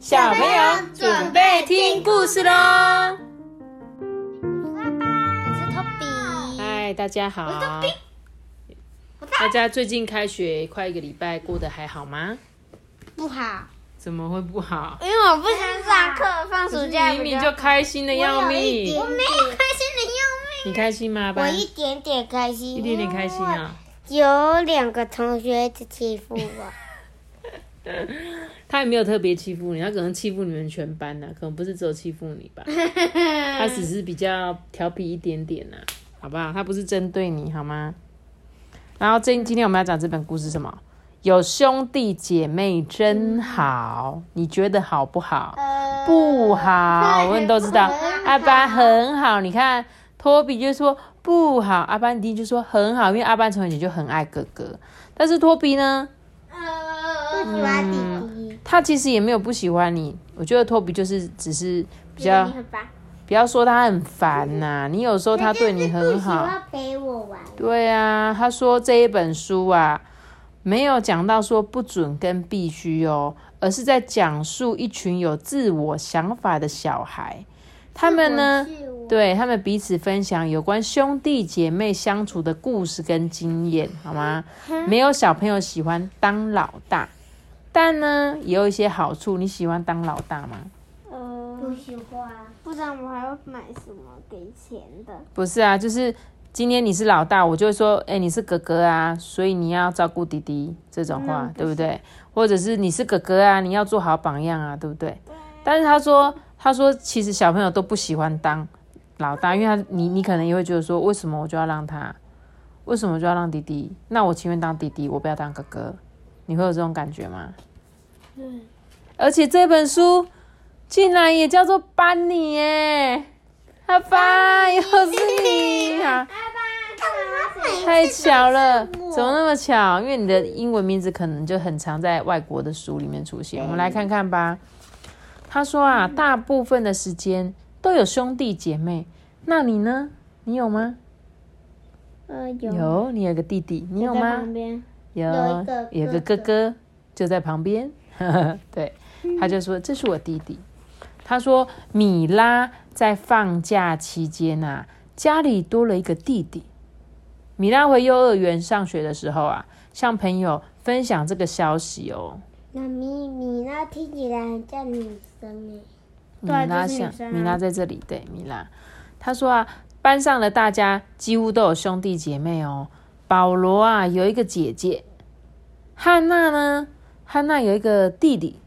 小朋友准备听故事喽！我是托比，嗨，大家好。大家最近开学快一个礼拜，过得还好吗？不好，怎么会不好？因为我不想上课，放暑假明明就开心的要命。我没有开心的要命。你开心吗？我一点点开心，一点点开心啊！有两个同学一直欺负我，他也没有特别欺负你，他可能欺负你们全班呐、可能不是只有欺负你吧？他只是比较调皮一点点呐、好不好？他不是针对你，好吗？然后今今天我们要讲这本故事什么？有兄弟姐妹真好，你觉得好不好？不好，我们都知道。阿班很好，你看托比就说不好，阿班迪就说很好，因为阿班从以前就很爱哥哥，但是托比呢，不喜欢弟弟，他其实也没有不喜欢你。我觉得托比就是只是比较不要说他很烦呐、你有时候他对你很好。陪我玩，对啊，他说这一本书啊，没有讲到说不准跟必须哦，而是在讲述一群有自我想法的小孩，他们呢，对他们彼此分享有关兄弟姐妹相处的故事跟经验，好吗？没有小朋友喜欢当老大，但呢，也有一些好处。你喜欢当老大吗？呃，不喜欢，不然我还要买什么给钱的？不是啊，就是今天你是老大，我就会说，哎、你是哥哥啊，所以你要照顾弟弟这种话，嗯对不对？或者是你是哥哥啊，你要做好榜样啊，对不对？但是他说，他说其实小朋友都不喜欢当老大，因为他你你可能也会觉得说，为什么我就要让他，为什么就要让弟弟？那我情愿当弟弟，我不要当哥哥，你会有这种感觉吗？对，而且这本书竟然也叫做班尼耶，阿爸又是你啊！太巧了，怎么那么巧？因为你的英文名字可能就很常在外国的书里面出现。我们来看看吧。他说啊，大部分的时间都有兄弟姐妹，那你呢？你有吗？呃，有有，你有个弟弟，你有在吗？有有一个哥哥哥就在旁边，对，他就说这是我弟弟。他说米拉在放假期间啊，家里多了一个弟弟。米拉回幼儿园上学的时候啊，向朋友分享这个消息哦。那米米拉听起来很像女生哎。米拉像就是女生啊米拉在这里，对米拉，他说啊，班上的大家几乎都有兄弟姐妹哦。保罗啊有一个姐姐，汉娜呢，汉娜有一个弟弟，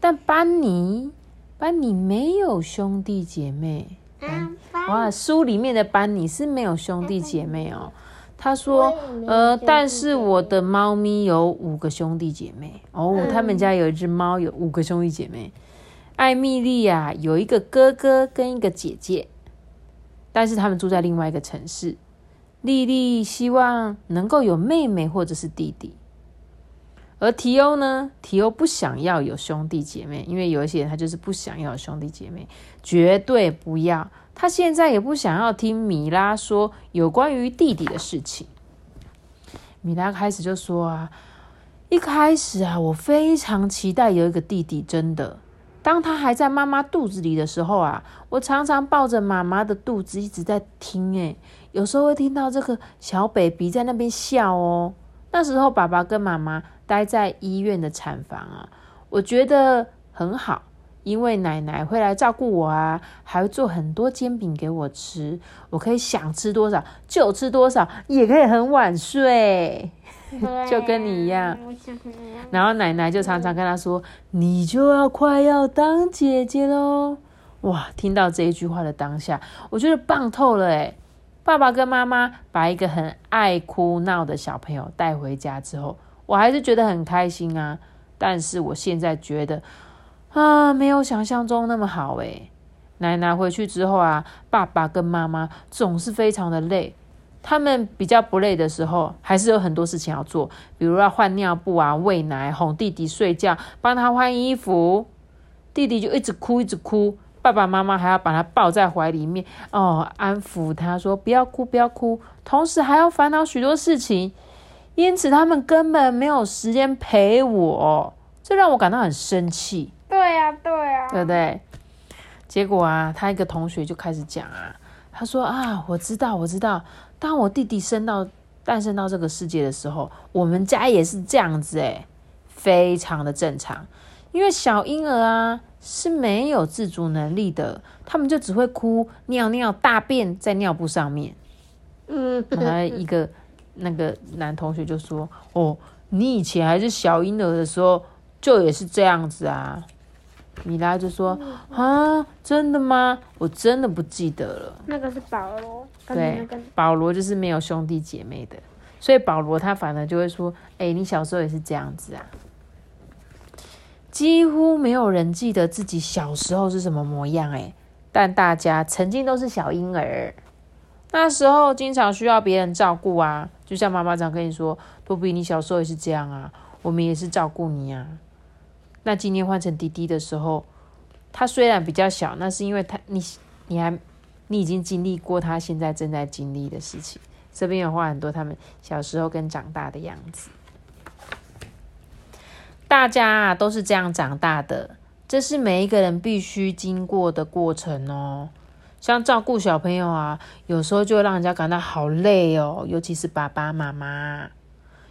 但班尼班尼没有兄弟姐妹。啊，哇，书里面的班尼是没有兄弟姐妹哦。他说我也没：“有呃，但是我的猫咪有五个兄弟姐妹哦，他们家有一只猫，有五个兄弟姐妹。艾米莉呀，有一个哥哥跟一个姐姐，但是他们住在另外一个城市。莉莉希望能够有妹妹或者是弟弟，而提欧呢，提欧不想要有兄弟姐妹，因为有一些人他就是不想要兄弟姐妹，绝对不要。他现在也不想要听米拉说有关于弟弟的事情。米拉开始就说啊，一开始啊，我非常期待有一个弟弟，真的。当他还在妈妈肚子里的时候啊，我常常抱着妈妈的肚子一直在听，诶，有时候会听到这个小 baby 在那边笑哦。那时候爸爸跟妈妈待在医院的产房啊，我觉得很好，因为奶奶会来照顾我啊，还会做很多煎饼给我吃，我可以想吃多少就吃多少，也可以很晚睡。就跟你一样然后奶奶就常常跟他说：“你就要快要当姐姐喽！”哇，听到这一句话的当下，我觉得棒透了诶爸爸跟妈妈把一个很爱哭闹的小朋友带回家之后，我还是觉得很开心啊。但是我现在觉得啊，没有想象中那么好诶奶奶回去之后啊，爸爸跟妈妈总是非常的累。他们比较不累的时候，还是有很多事情要做，比如要换尿布啊、喂奶、哄弟弟睡觉、帮他换衣服。弟弟就一直哭，一直哭，爸爸妈妈还要把他抱在怀里面，哦，安抚他说不要哭，不要哭，同时还要烦恼许多事情，因此他们根本没有时间陪我，这让我感到很生气。对呀，对呀，对不对？结果啊，他一个同学就开始讲啊，他说啊，我知道，我知道，当我弟弟生到诞生到这个世界的时候，我们家也是这样子诶，非常的正常。因为小婴儿啊是没有自主能力的，他们就只会哭、尿尿、大便在尿布上面。嗯，然后一个那个男同学就说：“哦，你以前还是小婴儿的时候，就也是这样子啊。”米拉就说：“啊，真的吗？我真的不记得了。那个是保罗，跟对，保罗就是没有兄弟姐妹的，所以保罗他反而就会说：“哎、你小时候也是这样子啊。”几乎没有人记得自己小时候是什么模样，哎，但大家曾经都是小婴儿，那时候经常需要别人照顾啊，就像妈妈常跟你说：“多比，你小时候也是这样啊，我们也是照顾你啊。”那今天换成弟弟的时候，他虽然比较小，那是因为他你你还你已经经历过他现在正在经历的事情。这边有画很多他们小时候跟长大的样子。大家啊都是这样长大的，这是每一个人必须经过的过程哦。像照顾小朋友啊，有时候就会让人家感到好累哦，尤其是爸爸妈妈，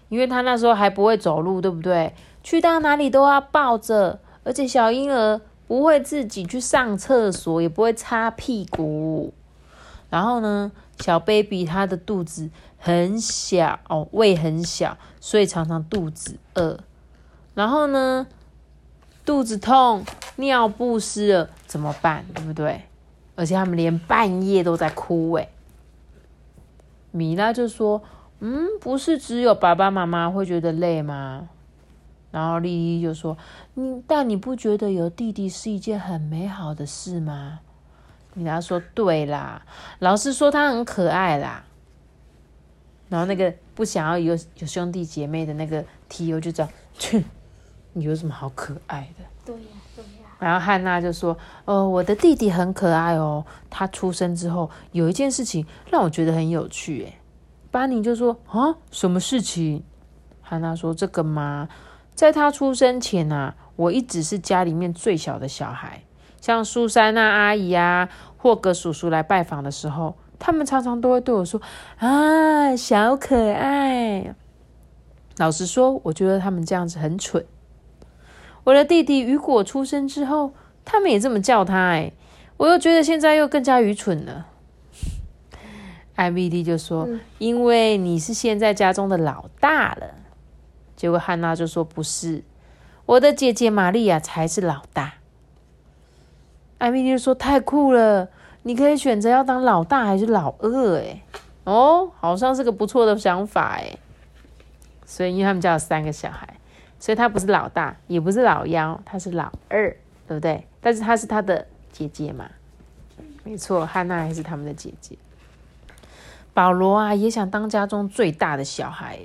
因为他那时候还不会走路，对不对？去到哪里都要抱着，而且小婴儿不会自己去上厕所，也不会擦屁股。然后呢，小 baby 他的肚子很小哦，胃很小，所以常常肚子饿。然后呢，肚子痛，尿布湿了怎么办？对不对？而且他们连半夜都在哭诶。米拉就说：“嗯，不是只有爸爸妈妈会觉得累吗？”然后丽丽就说：“你但你不觉得有弟弟是一件很美好的事吗？”米拉说：“对啦，老师说他很可爱啦。”然后那个不想要有有兄弟姐妹的那个 T U 就讲：“去，有什么好可爱的？”对呀，对呀，然后汉娜就说：“哦，我的弟弟很可爱哦。他出生之后有一件事情让我觉得很有趣。”哎，班尼就说：“啊，什么事情？”汉娜说：“这个嘛，在他出生前啊，我一直是家里面最小的小孩。像苏珊娜阿姨啊，霍格叔叔来拜访的时候，他们常常都会对我说：‘啊，小可爱。’老实说，我觉得他们这样子很蠢。”我的弟弟雨果出生之后，他们也这么叫他，哎，我又觉得现在又更加愚蠢了。艾米丽就说：“因为你是现在家中的老大了。”结果汉娜就说：“不是，我的姐姐玛利亚才是老大。”艾米丽就说：“太酷了，你可以选择要当老大还是老二。”哎，哦，好像是个不错的想法，哎。所以，因为他们家有三个小孩。所以他不是老大，也不是老幺，他是老二，对不对？但是他是他的姐姐嘛，没错，汉娜还是他们的姐姐。保罗啊，也想当家中最大的小孩，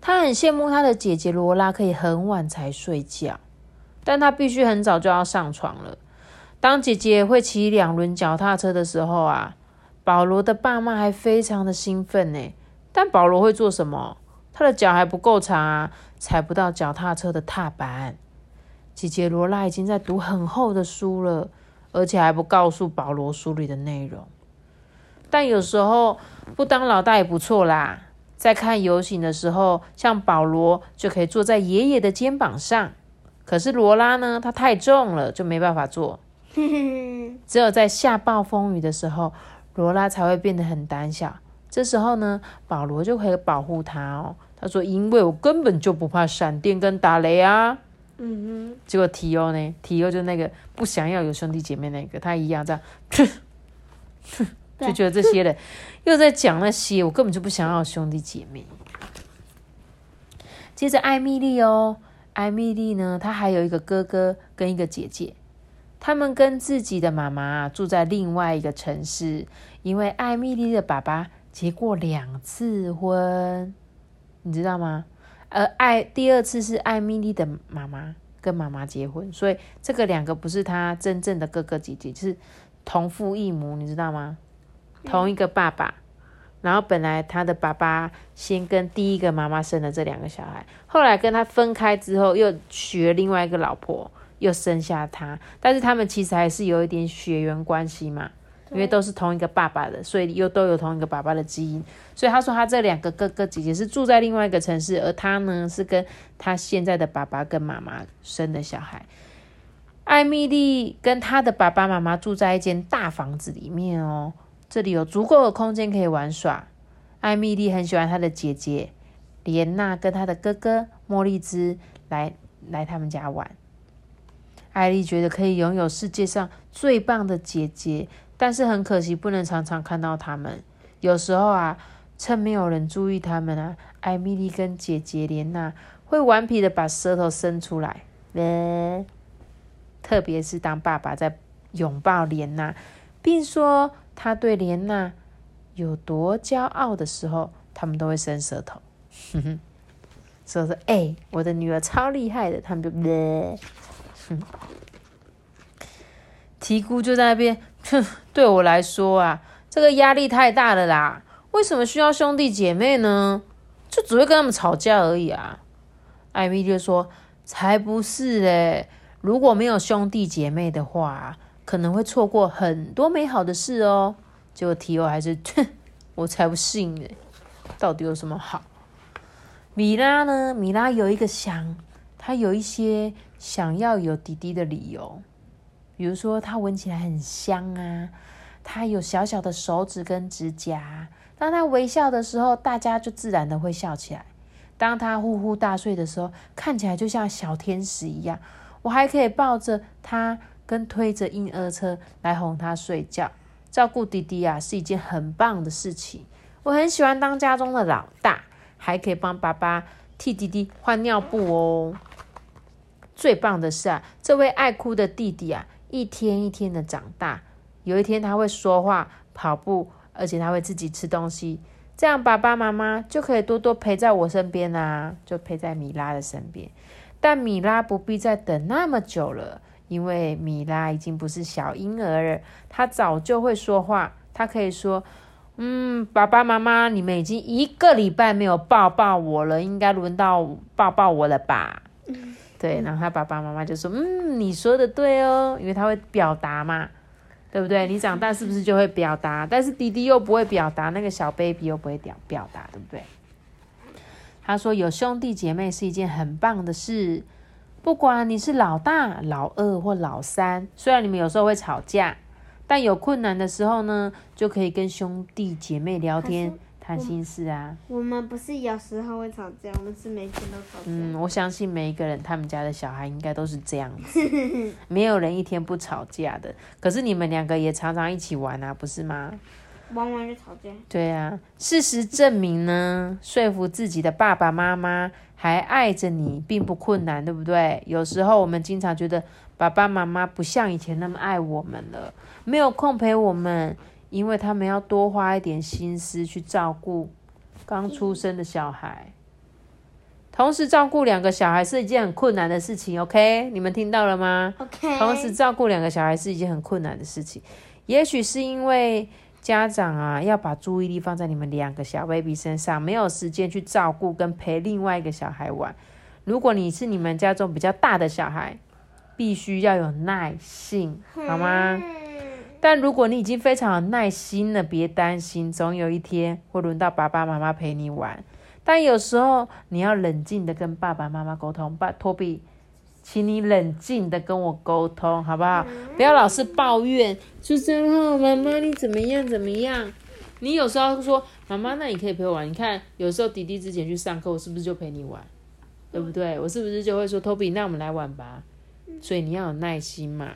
他很羡慕他的姐姐罗拉可以很晚才睡觉，但他必须很早就要上床了。当姐姐会骑两轮脚踏车的时候啊，保罗的爸妈还非常的兴奋呢。但保罗会做什么？他的脚还不够长啊。踩不到脚踏车的踏板。姐姐罗拉已经在读很厚的书了，而且还不告诉保罗书里的内容。但有时候不当老大也不错啦。在看游行的时候，像保罗就可以坐在爷爷的肩膀上。可是罗拉呢，她太重了，就没办法坐。只有在下暴风雨的时候，罗拉才会变得很胆小。这时候呢，保罗就可以保护她哦。他说：“因为我根本就不怕闪电跟打雷啊。”嗯哼。结果提欧呢？提欧就那个不想要有兄弟姐妹那个，他一样这样，就觉得这些人又在讲那些，我根本就不想要兄弟姐妹。接着艾米丽哦，艾米丽呢，她还有一个哥哥跟一个姐姐，他们跟自己的妈妈住在另外一个城市，因为艾米丽的爸爸结过两次婚。你知道吗？而艾第二次是艾米丽的妈妈跟妈妈结婚，所以这个两个不是他真正的哥哥姐姐，就是同父异母，你知道吗？同一个爸爸。然后本来他的爸爸先跟第一个妈妈生了这两个小孩，后来跟他分开之后，又娶了另外一个老婆，又生下他，但是他们其实还是有一点血缘关系嘛，因为都是同一个爸爸的，所以又都有同一个爸爸的基因。所以他说他这两个哥哥姐姐是住在另外一个城市，而他呢是跟他现在的爸爸跟妈妈生的小孩。艾米丽跟她的爸爸妈妈住在一间大房子里面哦，这里有足够的空间可以玩耍。艾米丽很喜欢她的姐姐莲娜跟她的哥哥莫利兹来来他们家玩。艾丽觉得可以拥有世界上最棒的姐姐，但是很可惜不能常常看到他们。有时候啊，趁没有人注意他们啊，艾米丽跟姐姐莲娜会顽皮的把舌头伸出来，呃，特别是当爸爸在拥抱莲娜，并说他对莲娜有多骄傲的时候，他们都会伸舌头，哼哼，说说哎，我的女儿超厉害的，他们就呃。哼，提姑就在那边，哼，对我来说啊，这个压力太大了啦。为什么需要兄弟姐妹呢？就只会跟他们吵架而已啊。艾米就说：“才不是嘞！如果没有兄弟姐妹的话，可能会错过很多美好的事哦。”结果提欧还是，哼，我才不信呢。到底有什么好？米拉呢？米拉有一个想，她有一些。想要有弟弟的理由，比如说他闻起来很香啊，他有小小的手指跟指甲，当他微笑的时候，大家就自然的会笑起来。当他呼呼大睡的时候，看起来就像小天使一样。我还可以抱着他，跟推着婴儿车来哄他睡觉。照顾弟弟啊，是一件很棒的事情。我很喜欢当家中的老大，还可以帮爸爸替弟弟换尿布哦。最棒的是啊，这位爱哭的弟弟啊，一天一天的长大。有一天他会说话、跑步，而且他会自己吃东西。这样爸爸妈妈就可以多多陪在我身边啊，就陪在米拉的身边。但米拉不必再等那么久了，因为米拉已经不是小婴儿了，他早就会说话。他可以说：“嗯，爸爸妈妈，你们已经一个礼拜没有抱抱我了，应该轮到抱抱我了吧？”对，然后他爸爸妈妈就说：“嗯，你说的对哦，因为他会表达嘛，对不对？你长大是不是就会表达？但是弟弟又不会表达，那个小 baby 又不会表表达，对不对？”他说：“有兄弟姐妹是一件很棒的事，不管你是老大、老二或老三，虽然你们有时候会吵架，但有困难的时候呢，就可以跟兄弟姐妹聊天。”谈心事啊！我们不是有时候会吵架，我们是每天都吵架。嗯，我相信每一个人他们家的小孩应该都是这样子，没有人一天不吵架的。可是你们两个也常常一起玩啊，不是吗？玩玩就吵架。对啊，事实证明呢，说服自己的爸爸妈妈还爱着你，并不困难，对不对？有时候我们经常觉得爸爸妈妈不像以前那么爱我们了，没有空陪我们。因为他们要多花一点心思去照顾刚出生的小孩，同时照顾两个小孩是一件很困难的事情。OK，你们听到了吗？OK，同时照顾两个小孩是一件很困难的事情。也许是因为家长啊要把注意力放在你们两个小 baby 身上，没有时间去照顾跟陪另外一个小孩玩。如果你是你们家中比较大的小孩，必须要有耐性，好吗？但如果你已经非常有耐心了，别担心，总有一天会轮到爸爸妈妈陪你玩。但有时候你要冷静的跟爸爸妈妈沟通，爸托比，请你冷静的跟我沟通，好不好？不要老是抱怨，就这样，妈妈你怎么样怎么样？你有时候说妈妈，那你可以陪我玩。你看，有时候弟弟之前去上课，我是不是就陪你玩？对不对？我是不是就会说托比，那我们来玩吧？所以你要有耐心嘛。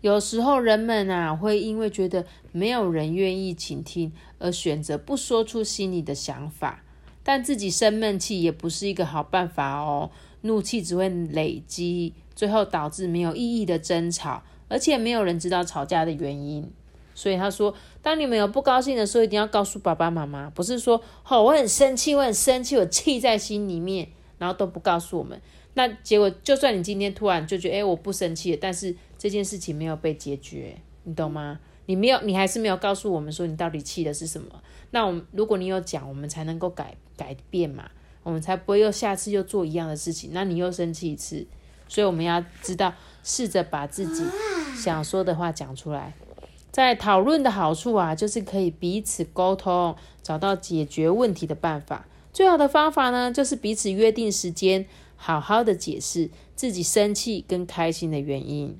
有时候人们啊，会因为觉得没有人愿意倾听，而选择不说出心里的想法。但自己生闷气也不是一个好办法哦，怒气只会累积，最后导致没有意义的争吵，而且没有人知道吵架的原因。所以他说，当你们有不高兴的时候，一定要告诉爸爸妈妈，不是说“哦，我很生气，我很生气，我气在心里面”，然后都不告诉我们。那结果，就算你今天突然就觉得，哎，我不生气了，但是这件事情没有被解决，你懂吗？你没有，你还是没有告诉我们说你到底气的是什么。那我们如果你有讲，我们才能够改改变嘛，我们才不会又下次又做一样的事情。那你又生气一次，所以我们要知道，试着把自己想说的话讲出来。在讨论的好处啊，就是可以彼此沟通，找到解决问题的办法。最好的方法呢，就是彼此约定时间，好好的解释自己生气跟开心的原因。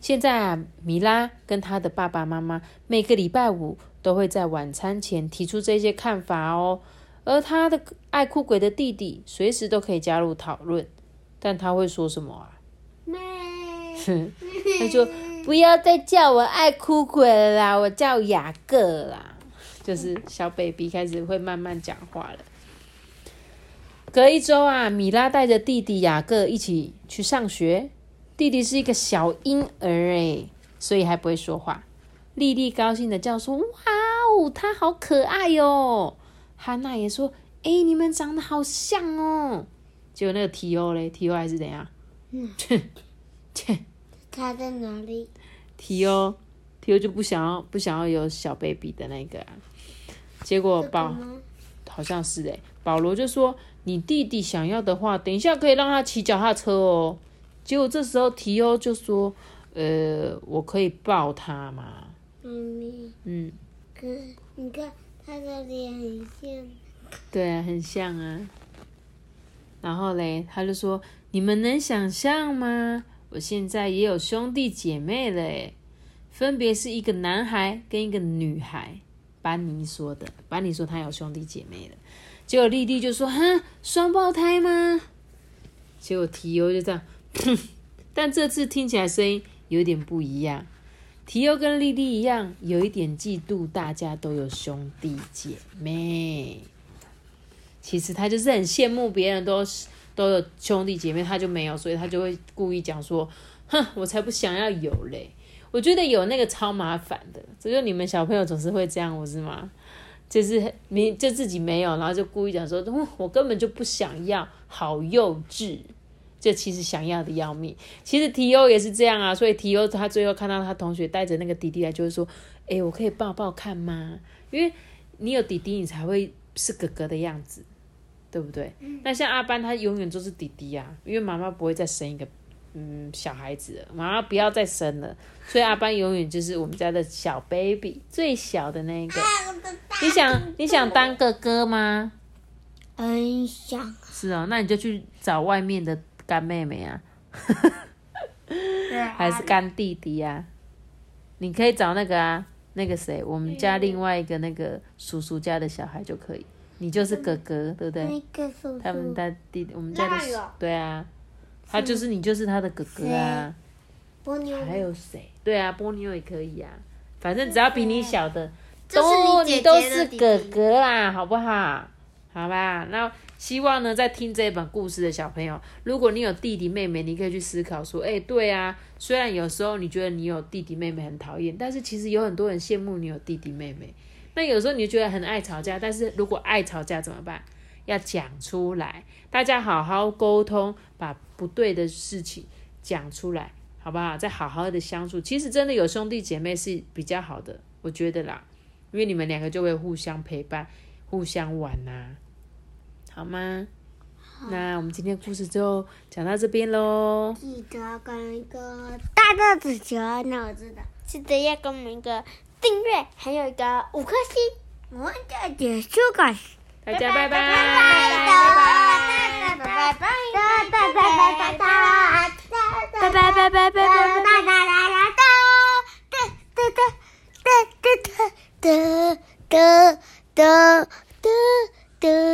现在啊，米拉跟他的爸爸妈妈每个礼拜五都会在晚餐前提出这些看法哦。而他的爱哭鬼的弟弟随时都可以加入讨论，但他会说什么啊？他说。不要再叫我爱哭鬼了啦，我叫雅各啦，就是小 baby 开始会慢慢讲话了。隔一周啊，米拉带着弟弟雅各一起去上学。弟弟是一个小婴儿诶，所以还不会说话。丽丽高兴的叫说：“哇哦，他好可爱哟！”汉娜也说：“哎，你们长得好像哦。”结果那个 T O 嘞，T O 还是怎样？切切。他在哪里？T O T O 就不想要不想要有小 baby 的那个，结果保好像是哎，保罗就说你弟弟想要的话，等一下可以让他骑脚踏车哦。结果这时候提欧就说，呃，我可以抱他吗？妈咪，嗯，可你看他的脸很像，对啊，很像啊。然后嘞，他就说，你们能想象吗？我现在也有兄弟姐妹了，诶，分别是一个男孩跟一个女孩。班尼说的，班尼说他有兄弟姐妹了。结果丽丽就说：“哈，双胞胎吗？”结果提欧就这样，但这次听起来声音有点不一样。提欧跟丽丽一样，有一点嫉妒，大家都有兄弟姐妹。其实他就是很羡慕别人都。都有兄弟姐妹，他就没有，所以他就会故意讲说：“哼，我才不想要有嘞！我觉得有那个超麻烦的，只有你们小朋友总是会这样，不是吗？就是你就自己没有，然后就故意讲说：我根本就不想要，好幼稚！这其实想要的要命。其实提欧也是这样啊，所以提欧他最后看到他同学带着那个弟弟来，就是说：哎，我可以抱抱看吗？因为你有弟弟，你才会是哥哥的样子。”对不对？那像阿班，他永远都是弟弟啊，因为妈妈不会再生一个嗯小孩子了，妈妈不要再生了，所以阿班永远就是我们家的小 baby，最小的那个。你想你想当哥哥吗？很想。是哦，那你就去找外面的干妹妹啊，还是干弟弟呀？你可以找那个啊，那个谁，我们家另外一个那个叔叔家的小孩就可以。你就是哥哥，对不对？他们家弟，我们家的，对啊，他就是你，就是他的哥哥啊。波妞还有谁？对啊，波妞也可以啊。反正只要比你小的，都你都是哥哥啦，好不好？好吧。那希望呢，在听这一本故事的小朋友，如果你有弟弟妹妹，你可以去思考说，哎，对啊，虽然有时候你觉得你有弟弟妹妹很讨厌，但是其实有很多人羡慕你有弟弟妹妹。那有时候你就觉得很爱吵架，但是如果爱吵架怎么办？要讲出来，大家好好沟通，把不对的事情讲出来，好不好？再好好的相处，其实真的有兄弟姐妹是比较好的，我觉得啦，因为你们两个就会互相陪伴，互相玩呐，好吗？那我们今天故事就讲到这边喽。记得跟一个大大的球，那我知道，记得要给我们一个。订阅还有一个五颗星，我们就结束了。大家拜。拜，拜。拜，拜。拜，拜。拜，拜。拜，拜。拜，拜。拜，拜。拜，拜。拜，拜。拜，拜。拜，